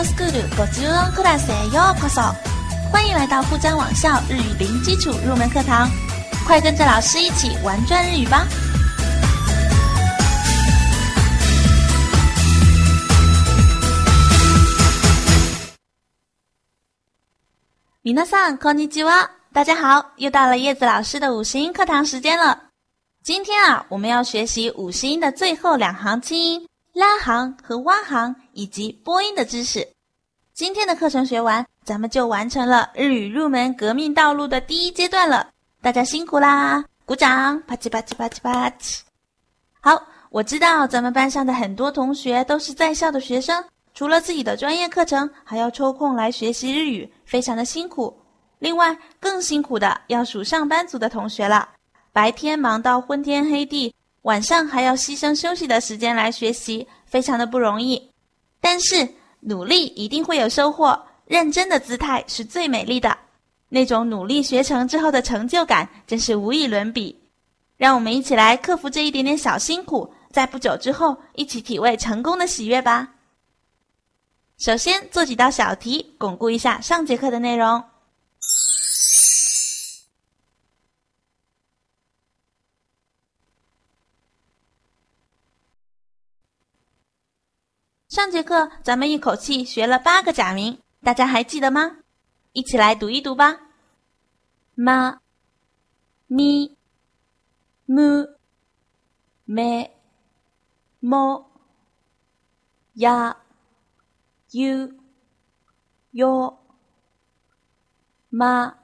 ドスクールご中音クラスへようこそ！欢迎来到富江网校日语零基础入门课堂，快跟着老师一起玩转日语吧！米娜桑，こんにちは，大家好，又到了叶子老师的五十音课堂时间了。今天啊，我们要学习五十音的最后两行清音。 拉行和挖行以及播音的知识，今天的课程学完，咱们就完成了日语入门革命道路的第一阶段了。大家辛苦啦，鼓掌！啪叽啪叽啪叽啪叽。好，我知道咱们班上的很多同学都是在校的学生，除了自己的专业课程，还要抽空来学习日语，非常的辛苦。另外，更辛苦的要数上班族的同学了，白天忙到昏天黑地。晚上还要牺牲休息的时间来学习，非常的不容易。但是努力一定会有收获，认真的姿态是最美丽的。那种努力学成之后的成就感，真是无与伦比。让我们一起来克服这一点点小辛苦，在不久之后一起体味成功的喜悦吧。首先做几道小题，巩固一下上节课的内容。上节课咱们一口气学了八个假名，大家还记得吗？一起来读一读吧。ま、み、む、め、も、や、ゆ、よ、ま、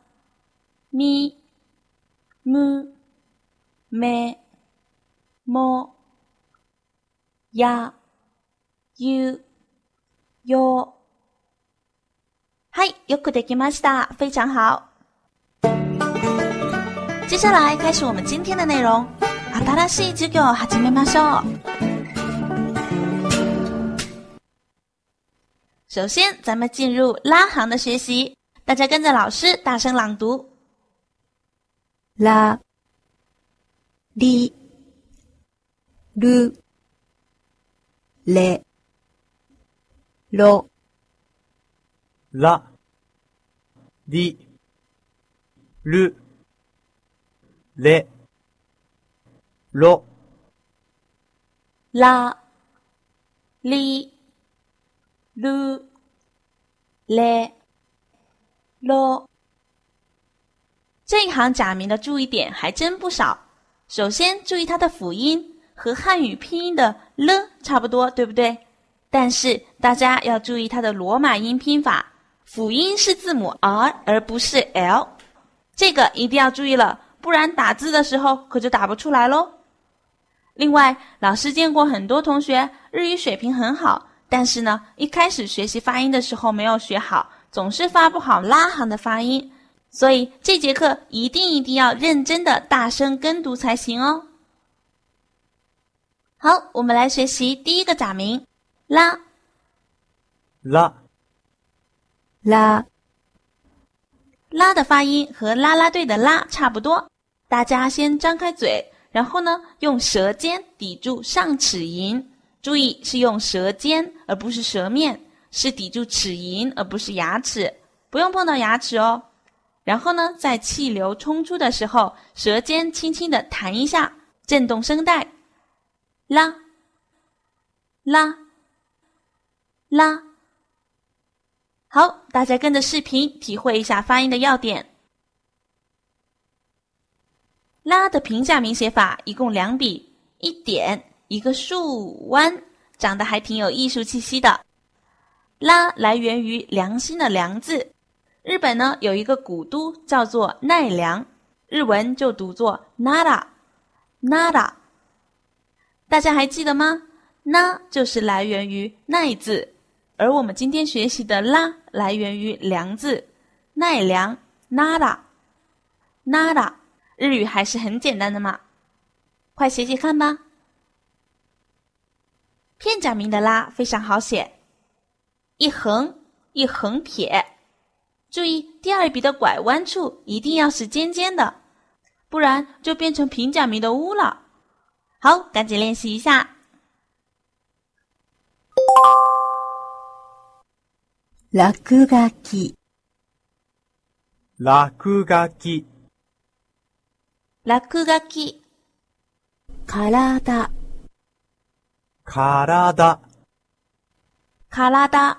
み、む、め、も、や、 you, your，嗨，よくできました，非常好。接下来开始我们今天的内容。新しい授業を始めましょう。首先，咱们进入拉行的学习，大家跟着老师大声朗读：拉、り、る、れ。 ろ、ら、り、る、れ、ろ、ら、り、る、れ、ろ。这一行假名的注意点还真不少。首先注意它的辅音和汉语拼音的了差不多，对不对？ 但是大家要注意它的罗马音拼法，辅音是字母 R 而不是 L，这个一定要注意了，不然打字的时候可就打不出来喽。另外，老师见过很多同学日语水平很好，但是呢，一开始学习发音的时候没有学好，总是发不好拉行的发音，所以这节课一定一定要认真的大声跟读才行哦。好，我们来学习第一个假名。拉，拉，拉，拉的发音和啦啦队的啦差不多。大家先张开嘴，然后呢，用舌尖抵住上齿龈。注意是用舌尖，而不是舌面，是抵住齿龈，而不是牙齿，不用碰到牙齿哦。然后呢，在气流冲出的时候，舌尖轻轻的弹一下，震动声带。拉，拉。拉，好，大家跟着视频体会一下发音的要点。拉的平假名写法一共两笔，一点一个竖弯，长得还挺有艺术气息的。拉来源于良心的良字，日本呢有一个古都叫做奈良，日文就读作 nara，nara。大家还记得吗？那就是来源于奈字。而我们今天学习的“拉”来源于“良”字，奈良 “nara”，nara，日语还是很简单的嘛，快写写看吧。片假名的“拉”非常好写，一横一横撇，注意第二笔的拐弯处一定要是尖尖的，不然就变成平假名的“乌”了。好，赶紧练习一下。落書き、落書き、落書き、体、体、体、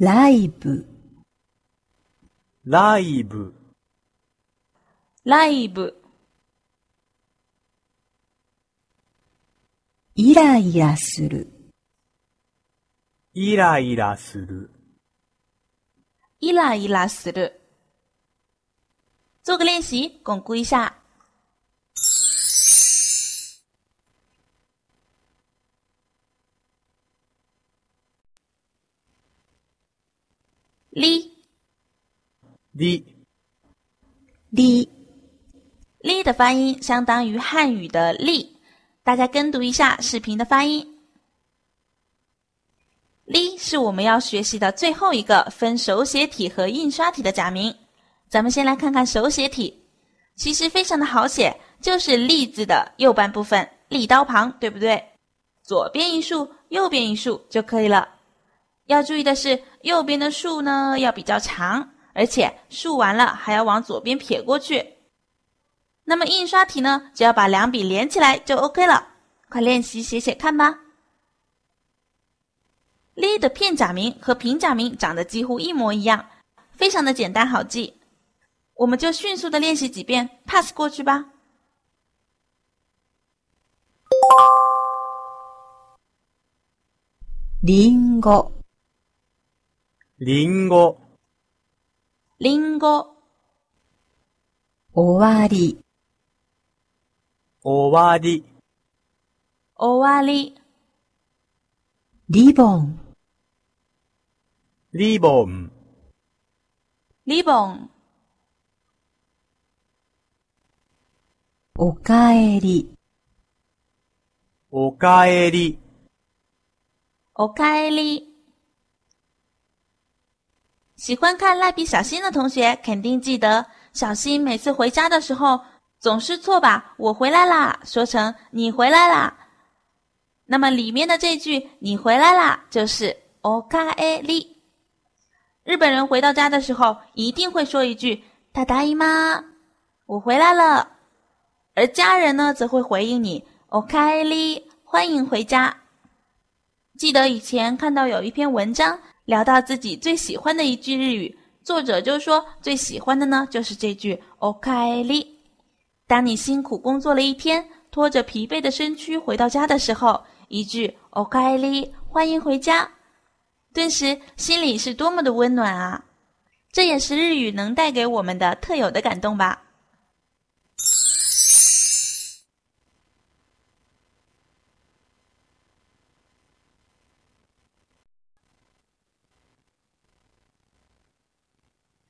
ライブ、ライブ、ライブ、イライラする、イライラする。イライラする。做个练习，巩固一下。li り、り、 li 的发音相当于汉语的力，大家跟读一下视频的发音。 Li 是我们要学习的最后一个分手写体和印刷体的假名。咱们先来看看手写体，其实非常的好写，就是“立”字的右半部分，立刀旁，对不对？左边一竖，右边一竖就可以了。要注意的是，右边的竖呢要比较长，而且竖完了还要往左边撇过去。那么印刷体呢，只要把两笔连起来就 OK 了。快练习写写看吧。li 的片假名和平假名长得几乎一模一样，非常的简单好记。我们就迅速的练习几遍，pass 过去吧。リンゴ、りんご、リンゴ、終わり、終わり、終わり、リボン、 リボン、リボン、おかえり、おかえり、おかえり。喜欢看蜡笔小新的同学肯定记得，小新每次回家的时候总是错把“我回来啦”说成“你回来啦”。那么里面的这句“你回来啦”就是“おかえり”。 日本人回到家的时候一定会说一句“ただいま”，我回来了。而家人呢，则会回应你“おかえり”，欢迎回家。记得以前看到有一篇文章聊到自己最喜欢的一句日语，作者就说最喜欢的呢就是这句“おかえり”。当你辛苦工作了一天，拖着疲惫的身躯回到家的时候，一句“おかえり”，欢迎回家， 顿时心里是多么的温暖啊！这也是日语能带给我们的特有的感动吧。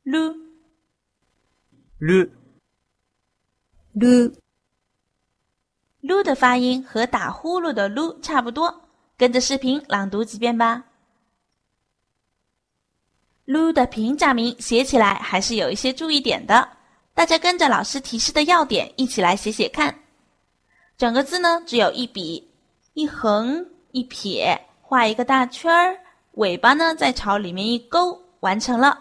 るる、る、噜的发音和打呼噜的噜差不多，跟着视频朗读几遍吧。 噜的平假名写起来还是有一些注意点的，大家跟着老师提示的要点一起来写写看。整个字呢只有一笔，一横一撇，画一个大圈儿，尾巴呢再朝里面一勾，完成了。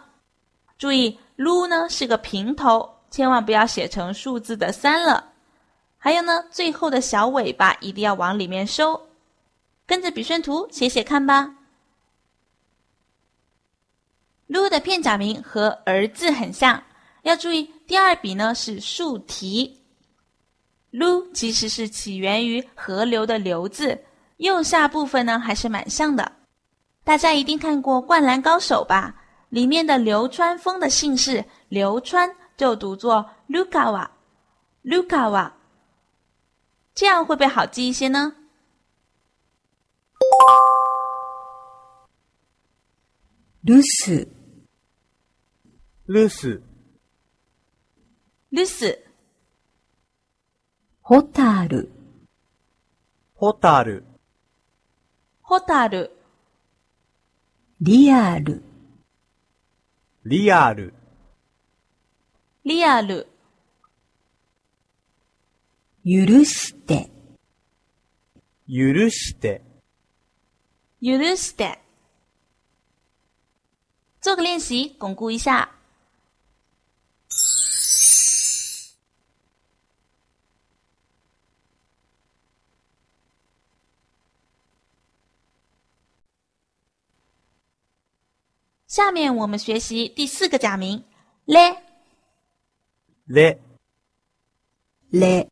注意，噜呢是个平头，千万不要写成数字的三了。还有呢，最后的小尾巴一定要往里面收。跟着笔顺图写写看吧。噜的片假名和儿字很像，要注意第二笔呢是竖提。噜其实是起源于河流的流字，右下部分呢还是蛮像的。大家一定看过《灌篮高手》吧？里面的流川枫的姓氏流川就读作 Lukawa，Lukawa，这样会不会好记一些呢？留守、留守、留守、ホタル、ホタル、ホタル、リアル、リアル、リアル、許して、許して、許して、做个练习，巩固一下。下面我们学习第四个假名嘞。嘞，嘞、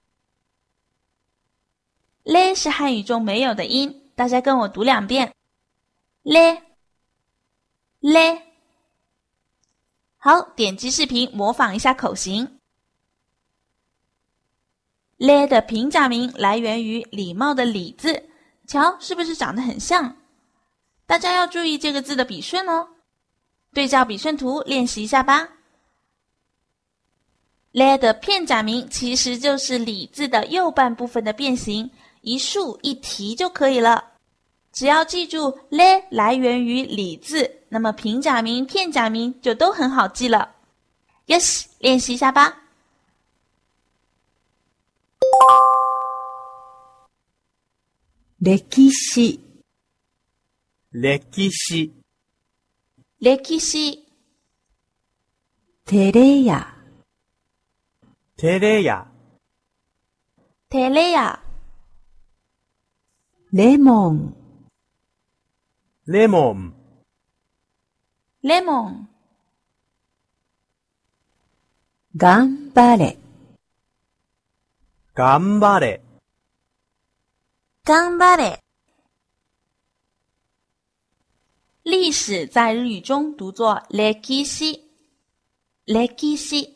嘞是汉语中没有的音，大家跟我读两遍。嘞，嘞。好，点击视频模仿一下口型。嘞的平假名来源于礼貌的礼字，瞧是不是长得很像？大家要注意这个字的笔顺哦。对照笔顺图练习一下吧。le 的片假名其实就是李字的右半部分的变形，一竖一提就可以了。只要记住 le 来源于李字，那么平假名、片假名就都很好记了。Yes，练习一下吧。歴史、歴史、歴史、テレヤ、テレヤ、テレヤ、レモン、レモン、レモン、頑張れ、頑張れ、頑張れ。历史在日语中读作 “leki si”，“leki si”。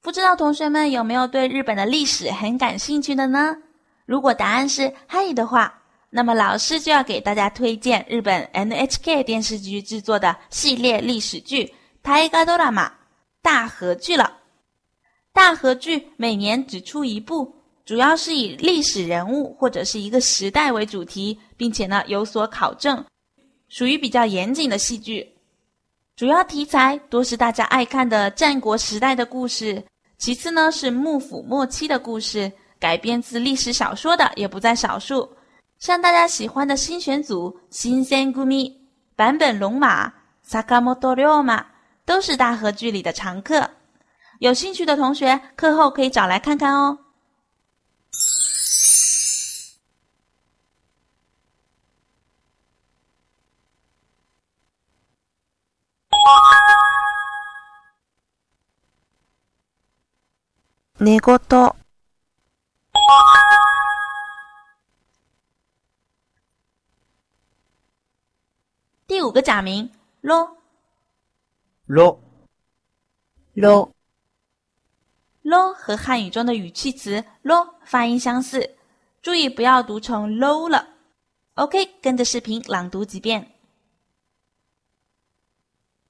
不知道同学们有没有对日本的历史很感兴趣的呢？如果答案是汉语的话，那么老师就要给大家推荐日本 NHK 电视剧制作的系列历史剧《大河ドラマ》大河剧了。大河剧每年只出一部，主要是以历史人物或者是一个时代为主题，并且呢有所考证， 属于比较严谨的戏剧。主要题材多是大家爱看的战国时代的故事，其次呢是幕府末期的故事，改编自历史小说的也不在少数。像大家喜欢的新选组、新鲜咕咪、坂本龙马、Sakamoto r o m a 都是大河剧里的常客。有兴趣的同学，课后可以找来看看哦。寝言。第五个假名咯ろ、ろ、咯和汉语中的语气词咯发音相似，注意不要读成 low 了。OK，跟着视频朗读几遍。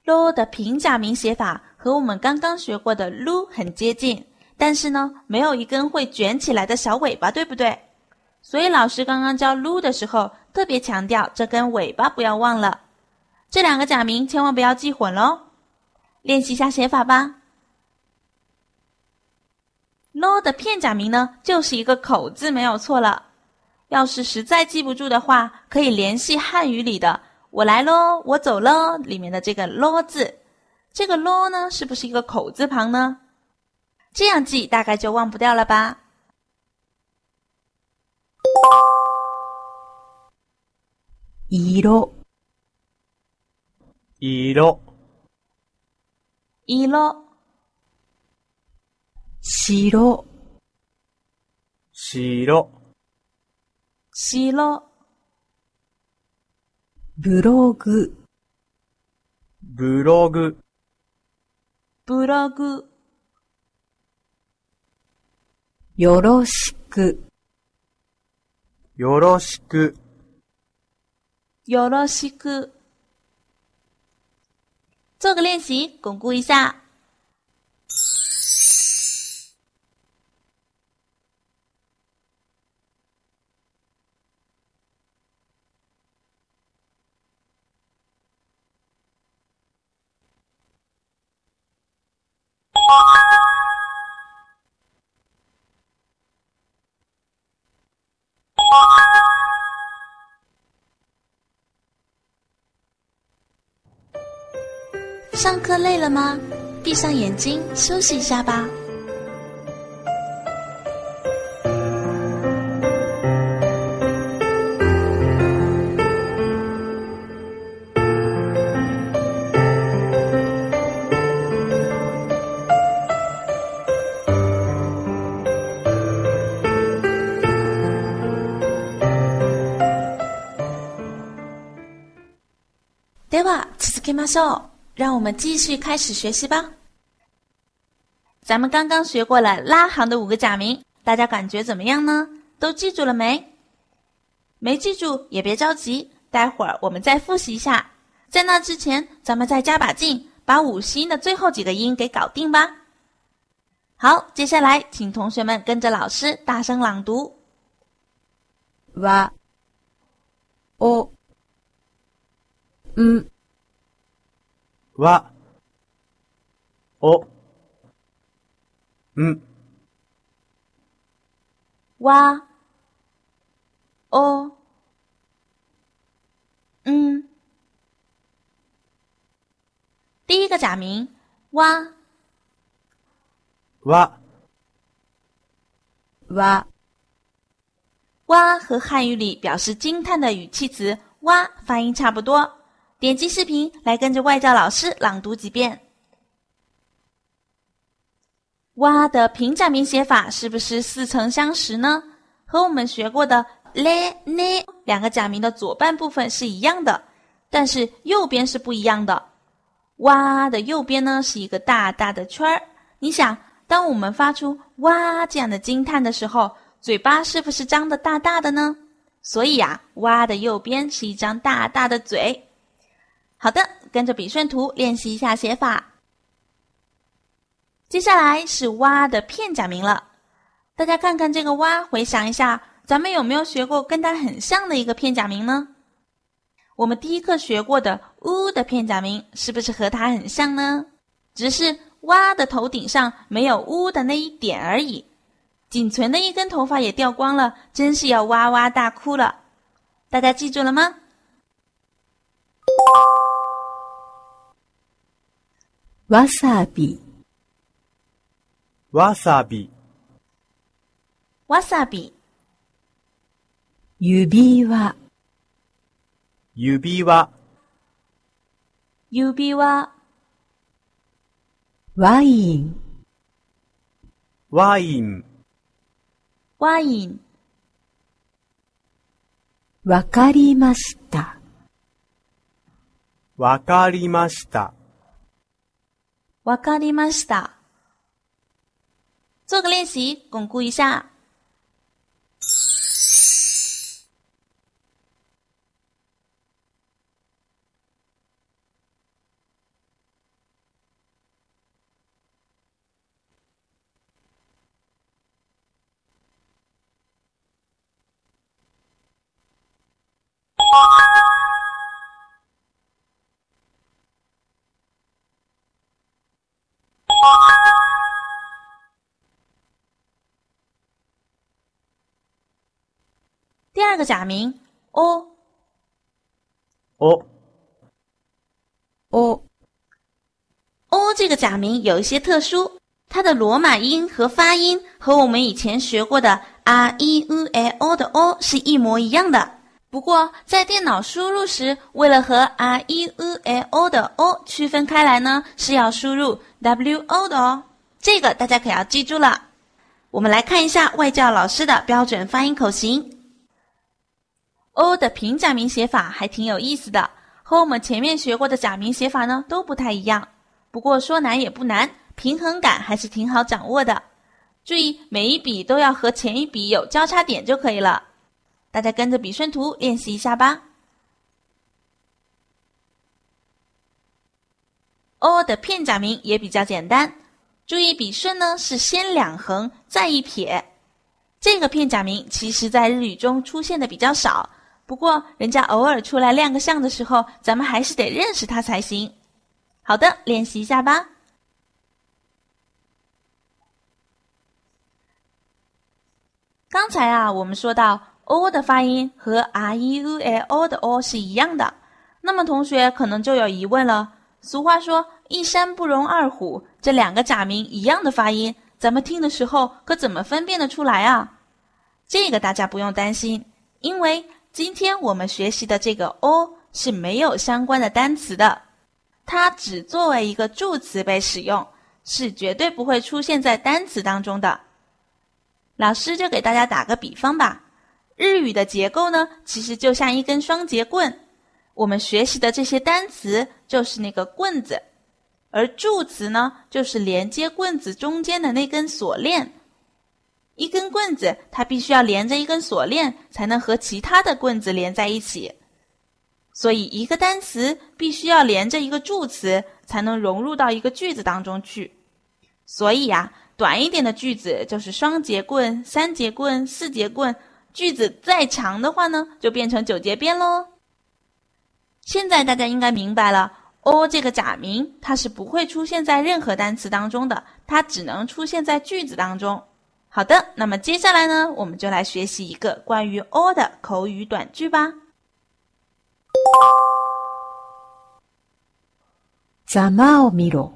咯的平假名写法和我们刚刚学过的噜很接近，但是呢，没有一根会卷起来的小尾巴，对不对？所以老师刚刚教噜的时候，特别强调这根尾巴不要忘了。这两个假名千万不要记混喽。练习一下写法吧。咯的片假名呢，就是一个口字，没有错了。要是实在记不住的话，可以联系汉语里的“我来喽，我走喽”里面的这个“咯”字。这个“咯”呢，是不是一个口字旁呢？这样记大概就忘不掉了吧。色、色、一咯，白、白、西咯，ブログ、ブログ、ブログ、 よろしく、よろしく、よろしく。做个练习，巩固一下。上课累了吗？闭上眼睛休息一下吧。では続けましょう。 让我们继续开始学习吧。咱们刚刚学过了拉行的五个假名，大家感觉怎么样呢？都记住了没？没记住也别着急，待会儿我们再复习一下。在那之前，咱们再加把劲，把五十音的最后几个音给搞定吧。好，接下来请同学们跟着老师大声朗读。わ、お、ん、 わ、お、ん、哇，哦，嗯，第一个假名哇，わ、わ、哇和汉语里表示惊叹的语气词哇发音差不多。 点击视频来跟着外教老师朗读几遍。哇的平假名写法是不是似曾相识呢？和我们学过的嘞呢两个假名的左半部分是一样的，但是右边是不一样的。哇的右边呢是一个大大的圈儿。你想，当我们发出哇这样的惊叹的时候，嘴巴是不是张得大大的呢？所以啊，哇的右边是一张大大的嘴。好的，跟着笔顺图练习一下写法。接下来是“蛙”的片假名了，大家看看这个“蛙”，回想一下，咱们有没有学过跟它很像的一个片假名呢？我们第一课学过的“呜”的片假名，是不是和它很像呢？只是“蛙”的头顶上没有“呜”的那一点而已，仅存的一根头发也掉光了，真是要哇哇大哭了。大家记住了吗？わさび、わさび、わさび、指輪、指輪、指輪、ワイン、ワイン、ワイン、わかりました。わかりました。わかりました。做个练习，巩固一下。 个假名哦哦哦、哦，这个假名有一些特殊，它的罗马音和发音和我们以前学过的 r e u l o 的 o 是一模一样的。不过在电脑输入时，为了和 r e u l o 的 o 区分开来呢，是要输入 w o 的哦。这个大家可要记住了。我们来看一下外教老师的标准发音口型。O 的平假名写法还挺有意思的，和我们前面学过的假名写法呢都不太一样。不过说难也不难，平衡感还是挺好掌握的。注意每一笔都要和前一笔有交叉点就可以了。大家跟着笔顺图练习一下吧。o 的片假名也比较简单，注意笔顺呢是先两横再一撇。这个片假名其实在日语中出现的比较少。不过，人家偶尔出来亮个相的时候，咱们还是得认识他才行。好的，练习一下吧。刚才啊，我们说到 o 的发音和 r e u l o 的 o 是一样的，那么同学可能就有疑问了：俗话说“一山不容二虎”，这两个假名一样的发音，咱们听的时候可怎么分辨得出来啊？这个大家不用担心，因为今天我们学习的这个 “o” 是没有相关的单词的，它只作为一个助词被使用，是绝对不会出现在单词当中的。老师就给大家打个比方吧，日语的结构呢，其实就像一根双节棍。我们学习的这些单词就是那个棍子，而助词呢，就是连接棍子中间的那根锁链。一根棍子，它必须要连着一根锁链，才能和其他的棍子连在一起。所以，一个单词必须要连着一个助词，才能融入到一个句子当中去。所以呀，短一点的句子就是双节棍、三节棍、四节棍；句子再长的话呢，就变成九节鞭喽。现在大家应该明白了，o 这个假名它是不会出现在任何单词当中的，它只能出现在句子当中。好的，那么接下来呢，我们就来学习一个关于 o 的口语短句吧。ざまを見ろ。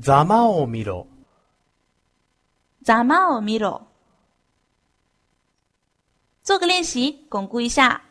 ざまを見ろ。ざまを見ろ。做个练习，巩固一下。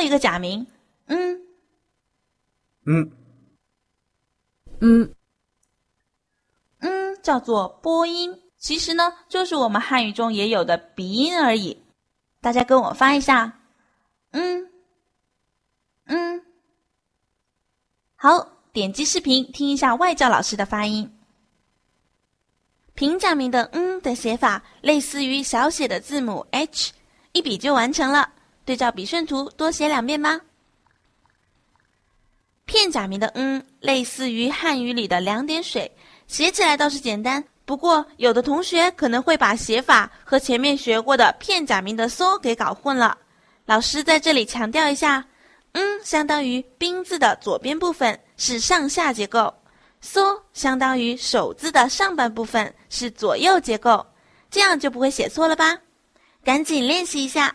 后一个假名，嗯嗯嗯、嗯，叫做播音，其实呢，就是我们汉语中也有的鼻音而已。大家跟我发一下，嗯嗯。好，点击视频听一下外教老师的发音。平假名的“嗯”的写法类似于小写的字母 h，一笔就完成了。对照笔顺图，多写两遍吧。片假名的“嗯”类似于汉语里的两点水，写起来倒是简单。不过，有的同学可能会把写法和前面学过的片假名的“嗦”给搞混了。老师在这里强调一下，“嗯”相当于“宾”字的左边部分，是上下结构；“嗦”相当于“手”字的上半部分，是左右结构。这样就不会写错了吧？赶紧练习一下。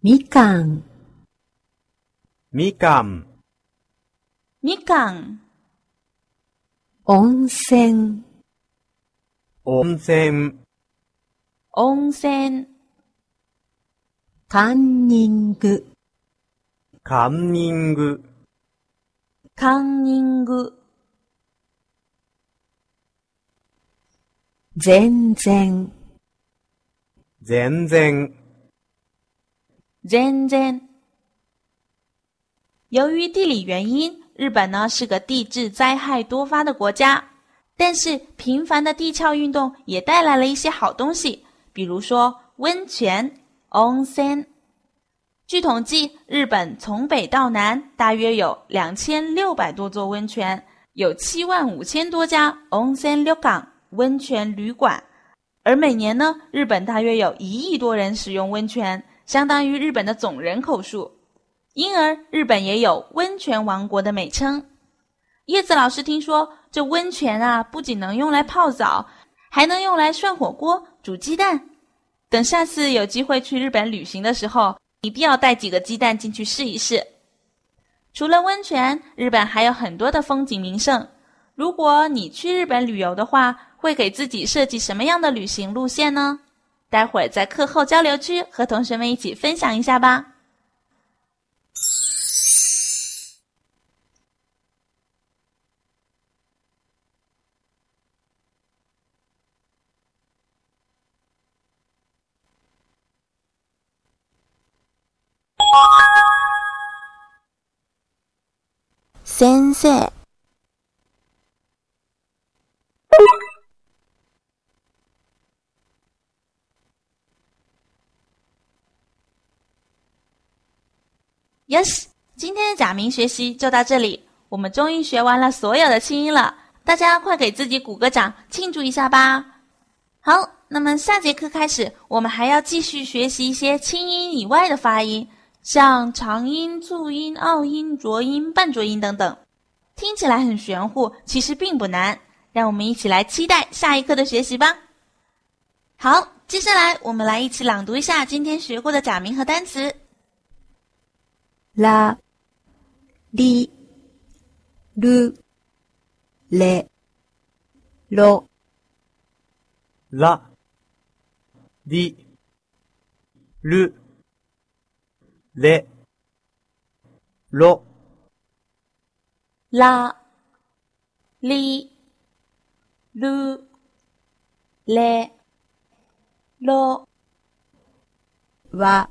みかん、みかん、みかん、温泉、温泉、温泉、カンニング、カンニング、カンニング、全然、全然、全然。由于地理原因，日本呢是个地质灾害多发的国家，但是频繁的地壳运动也带来了一些好东西，比如说温泉 （onsen）。据统计，日本从北到南大约有两千六百多座温泉，有七万五千多家 onsen 旅港温泉旅馆，而每年呢，日本大约有一亿多人使用温泉，相当于日本的总人口数。因而，日本也有“温泉王国”的美称。叶子老师听说，这温泉啊，不仅能用来泡澡，还能用来涮火锅、煮鸡蛋。等下次有机会去日本旅行的时候，一定要带几个鸡蛋进去试一试。除了温泉，日本还有很多的风景名胜。如果你去日本旅游的话，会给自己设计什么样的旅行路线呢？待会儿在课后交流区和同学们一起分享一下吧。先生。Yes，今天的假名学习就到这里，我们终于学完了所有的轻音了。大家快给自己鼓个掌，庆祝一下吧！好，那么下节课开始，我们还要继续学习一些清音以外的发音，像长音、促音、拗音、浊音、半浊音等等。听起来很玄乎，其实并不难。让我们一起来期待下一课的学习吧。好，接下来我们来一起朗读一下今天学过的假名和单词。ら、り、る、れ、ろ、ら、り、る、れ、ろ、啦、li、る、れ、ろ、わ、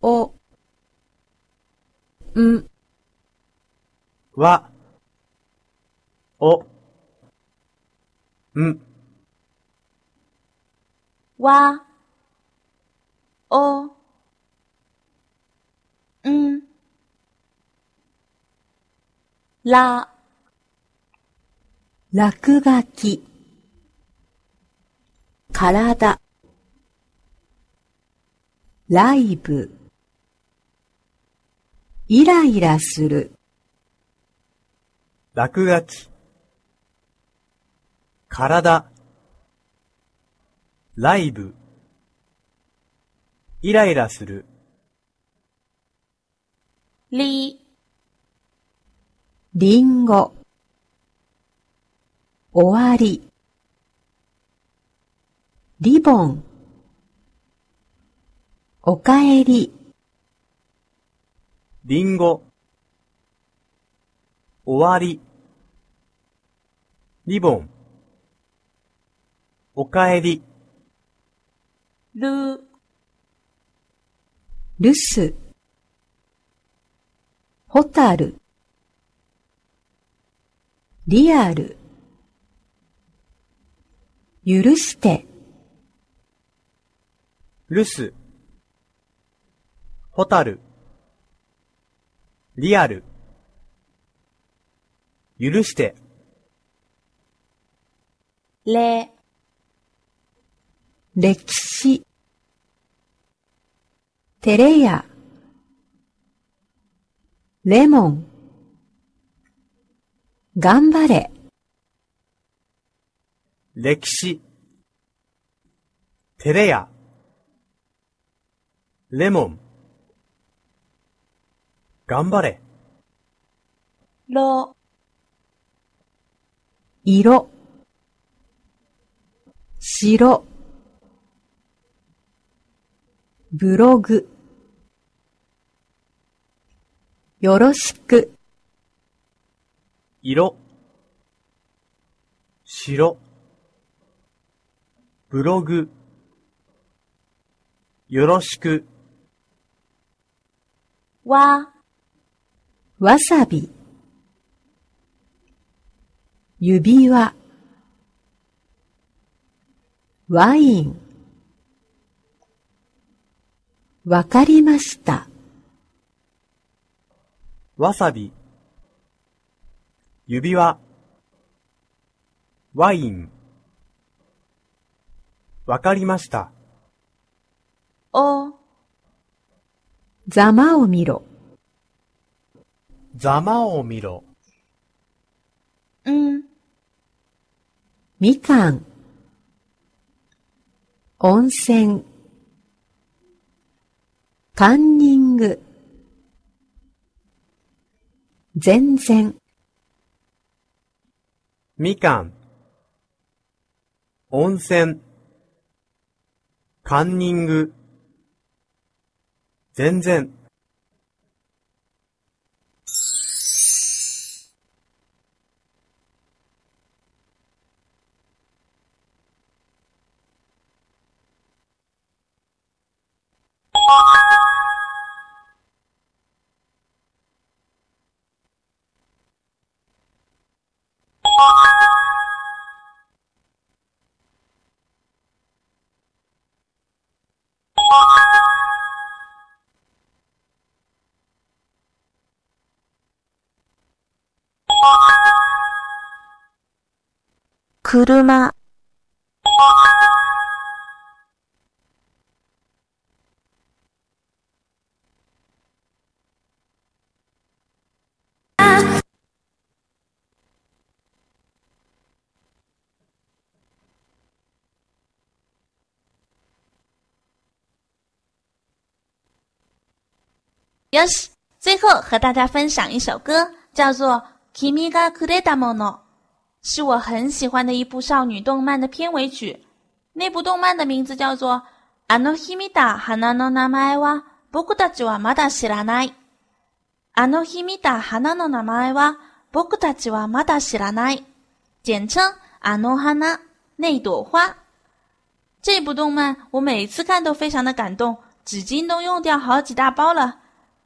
お、ん、わ、お、ん、わ、お、ん、ら、落書き、体、ライブ、イライラする、落書き、体、ライブ、イライラする、り、リンゴ、終わり、リボン、おかえり、りんご、終わり、リボン、おかえり、る、留守、ホタル、リアル、許して、留守、ホタル、リアル、許して、れ、歴史、テレヤ、レモン、頑張れ、歴史、テレヤ、レモン、頑張れ、ろ、色、白、ブログ、よろしく、色、白、ブログ、よろしく、わ、わさび、指輪、ワイン、わかりました。わさび、指輪、ワイン、わかりました。お、ざまを見ろ。ざまを見ろ。ん、みかん。温泉。カンニング。全然。みかん、温泉、カンニング、全然、車。よし，最后和大家分享一首歌，叫做《君がくれたもの》，是我很喜欢的一部少女动漫的片尾曲。那部动漫的名字叫做《あの日見た花の名前は僕たちはまだ知らない》。あの日見た花の名前は僕たちはまだ知らない。简称あの花，那朵花。这部动漫我每次看都非常的感动，纸巾都用掉好几大包了。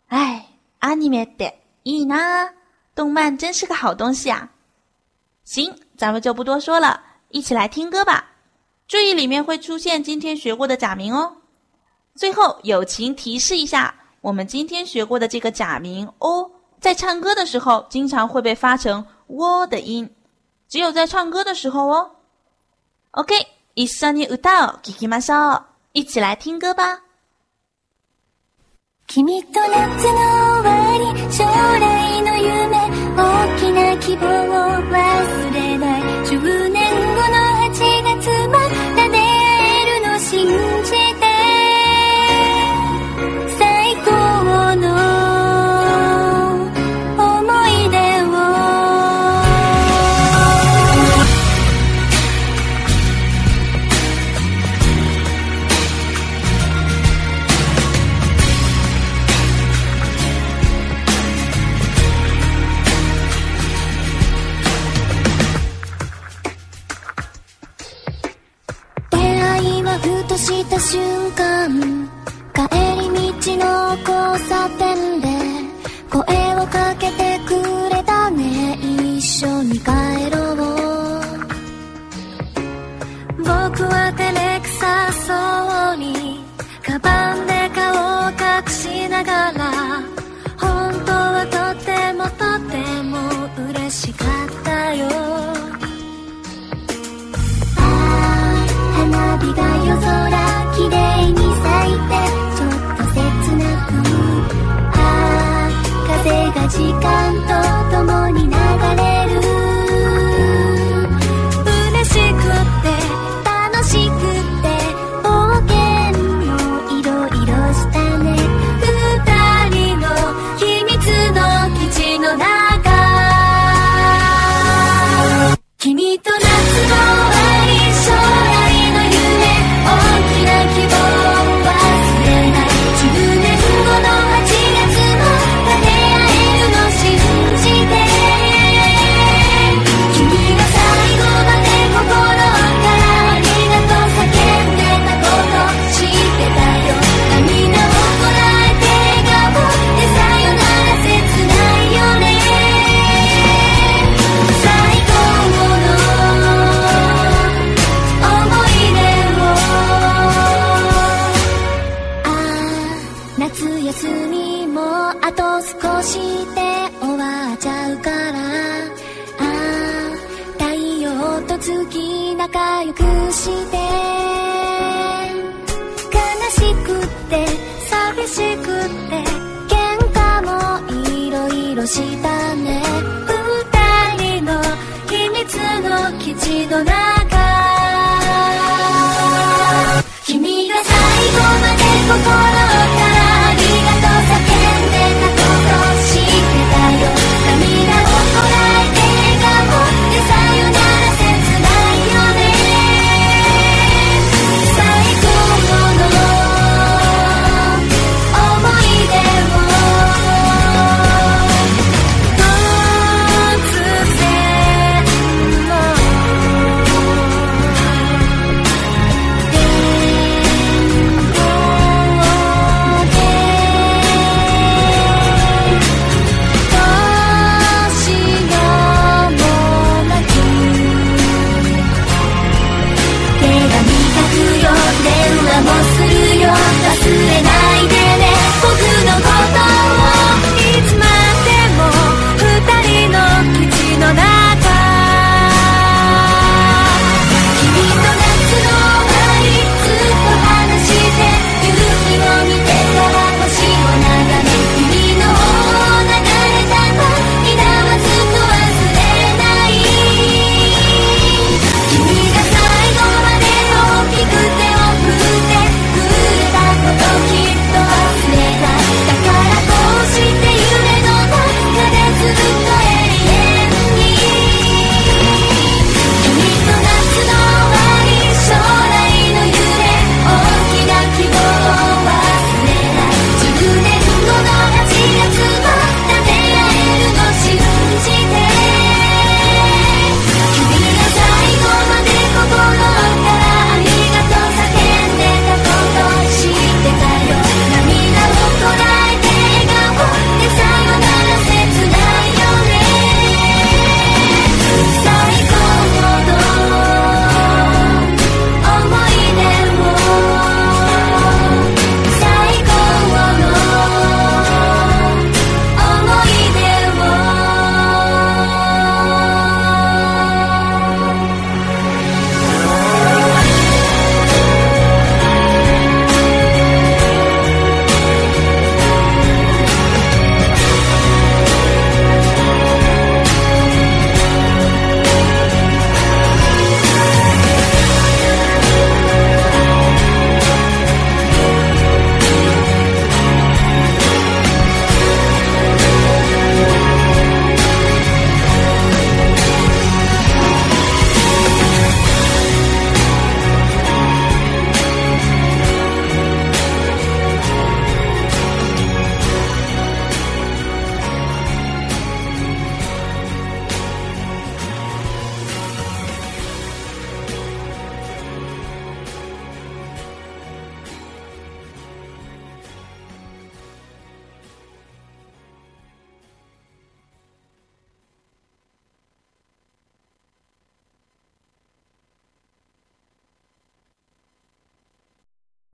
哎，アニメ的いいな，动漫真是个好东西啊！ 行，咱们就不多说了，一起来听歌吧。注意里面会出现今天学过的假名哦。最后友情提示一下，我们今天学过的这个假名“哦”，在唱歌的时候经常会被发成“喔”的音，只有在唱歌的时候哦。OK，一緒に歌を聴きましょう。一起来听歌吧。君と夏の終わり将来の夢大きな希望を 时间